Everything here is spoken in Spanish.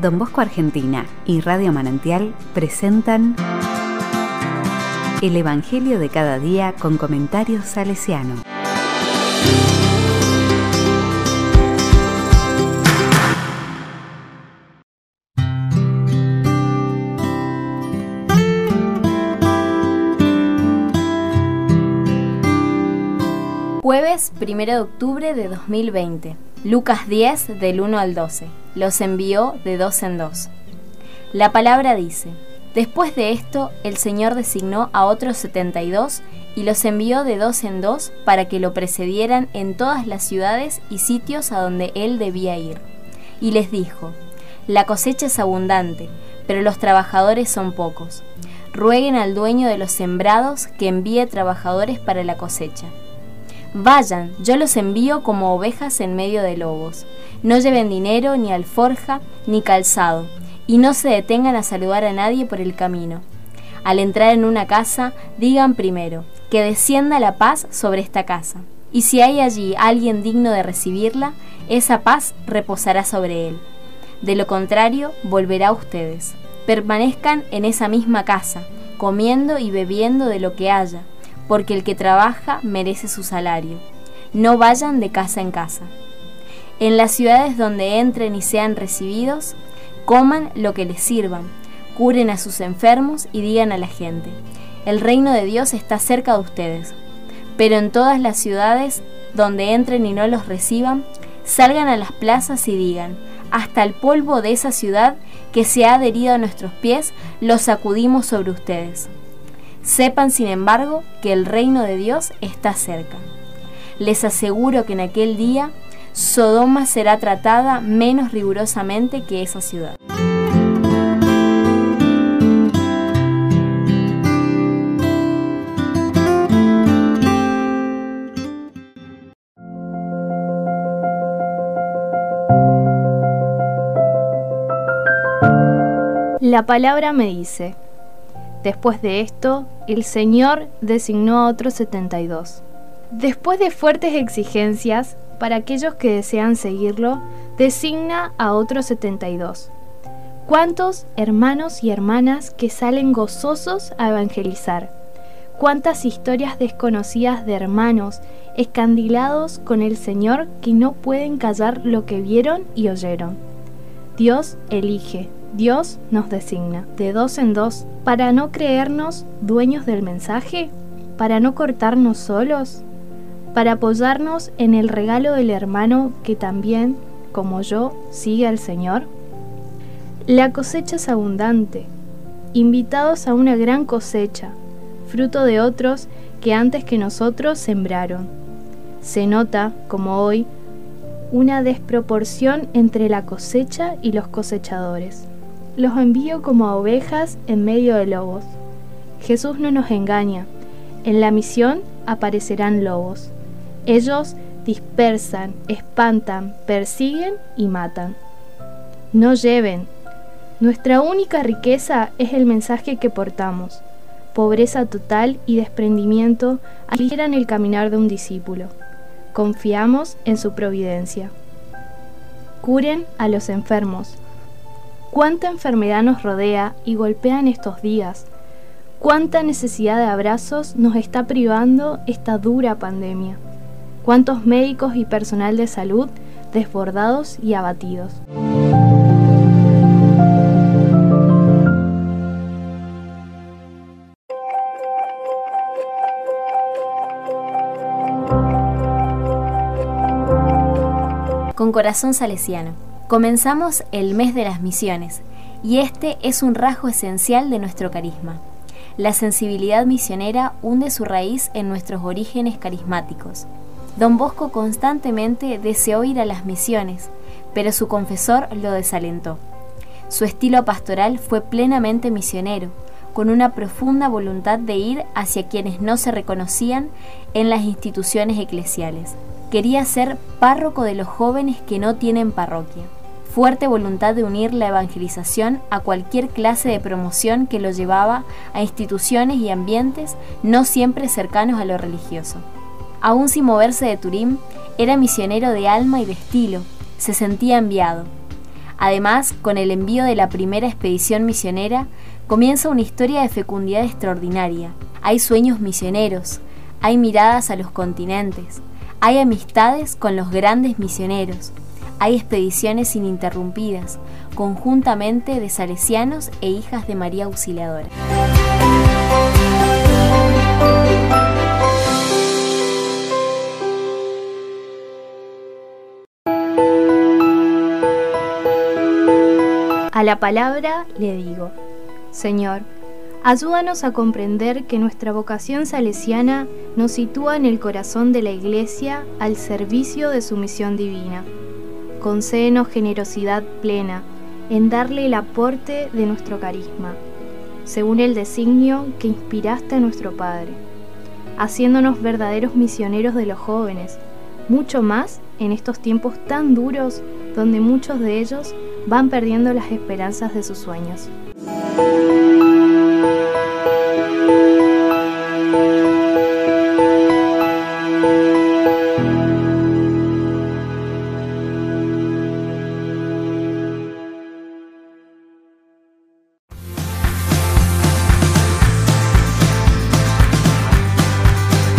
Don Bosco Argentina y Radio Manantial presentan El Evangelio de cada día con comentarios salesiano. Jueves 1 de octubre de 2020. Lucas 10 del 1 al 12. Los envió de dos en dos. La palabra dice, Después de esto, el Señor designó a otros 72 y los envió de dos en dos para que lo precedieran en todas las ciudades y sitios a donde él debía ir. Y les dijo, La cosecha es abundante, pero los trabajadores son pocos. Rueguen al dueño de los sembrados que envíe trabajadores para la cosecha. Vayan, yo los envío como ovejas en medio de lobos. No lleven dinero, ni alforja, ni calzado, y no se detengan a saludar a nadie por el camino. Al entrar en una casa, digan primero, que descienda la paz sobre esta casa. Y si hay allí alguien digno de recibirla, esa paz reposará sobre él. De lo contrario, volverá a ustedes. Permanezcan en esa misma casa, comiendo y bebiendo de lo que haya porque el que trabaja merece su salario. No vayan de casa en casa. En las ciudades donde entren y sean recibidos, coman lo que les sirvan, curen a sus enfermos y digan a la gente, el reino de Dios está cerca de ustedes. Pero en todas las ciudades donde entren y no los reciban, salgan a las plazas y digan, hasta el polvo de esa ciudad que se ha adherido a nuestros pies, lo sacudimos sobre ustedes. Sepan, sin embargo, que el reino de Dios está cerca. Les aseguro que en aquel día Sodoma será tratada menos rigurosamente que esa ciudad. La palabra me dice, Después de esto, el Señor designó a otros 72. Después de fuertes exigencias, para aquellos que desean seguirlo, designa a otros 72. ¿Cuántos hermanos y hermanas que salen gozosos a evangelizar? ¿Cuántas historias desconocidas de hermanos escandilados con el Señor que no pueden callar lo que vieron y oyeron? Dios elige, Dios nos designa de dos en dos para no creernos dueños del mensaje, para no cortarnos solos, para apoyarnos en el regalo del hermano que también, como yo, sigue al Señor. La cosecha es abundante, invitados a una gran cosecha, fruto de otros que antes que nosotros sembraron. Se nota, como hoy, una desproporción entre la cosecha y los cosechadores los envío como ovejas en medio de lobos. Jesús no nos engaña. En la misión aparecerán lobos. Ellos dispersan, espantan, persiguen y matan. No lleven. Nuestra única riqueza es el mensaje que portamos. Pobreza total y desprendimiento aligieran el caminar de un discípulo. Confiamos en su providencia. Curen a los enfermos cuánta enfermedad nos rodea y golpea en estos días, cuánta necesidad de abrazos nos está privando esta dura pandemia, cuántos médicos y personal de salud desbordados y abatidos. Con corazón salesiano. Comenzamos el mes de las misiones y este es un rasgo esencial de nuestro carisma. La sensibilidad misionera hunde su raíz en nuestros orígenes carismáticos. Don Bosco constantemente deseó ir a las misiones, pero su confesor lo desalentó. Su estilo pastoral fue plenamente misionero, con una profunda voluntad de ir hacia quienes no se reconocían en las instituciones eclesiales. Quería ser párroco de los jóvenes que no tienen parroquia fuerte voluntad de unir la evangelización a cualquier clase de promoción que lo llevaba a instituciones y ambientes no siempre cercanos a lo religioso. Aún sin moverse de Turín, era misionero de alma y de estilo, se sentía enviado. Además, con el envío de la primera expedición misionera, comienza una historia de fecundidad extraordinaria. Hay sueños misioneros, hay miradas a los continentes, hay amistades con los grandes misioneros, hay expediciones ininterrumpidas, conjuntamente de salesianos e hijas de María Auxiliadora. A la palabra le digo, Señor, ayúdanos a comprender que nuestra vocación salesiana nos sitúa en el corazón de la Iglesia al servicio de su misión divina. Concédenos generosidad plena en darle el aporte de nuestro carisma, según el designio que inspiraste a nuestro Padre, haciéndonos verdaderos misioneros de los jóvenes, mucho más en estos tiempos tan duros donde muchos de ellos van perdiendo las esperanzas de sus sueños.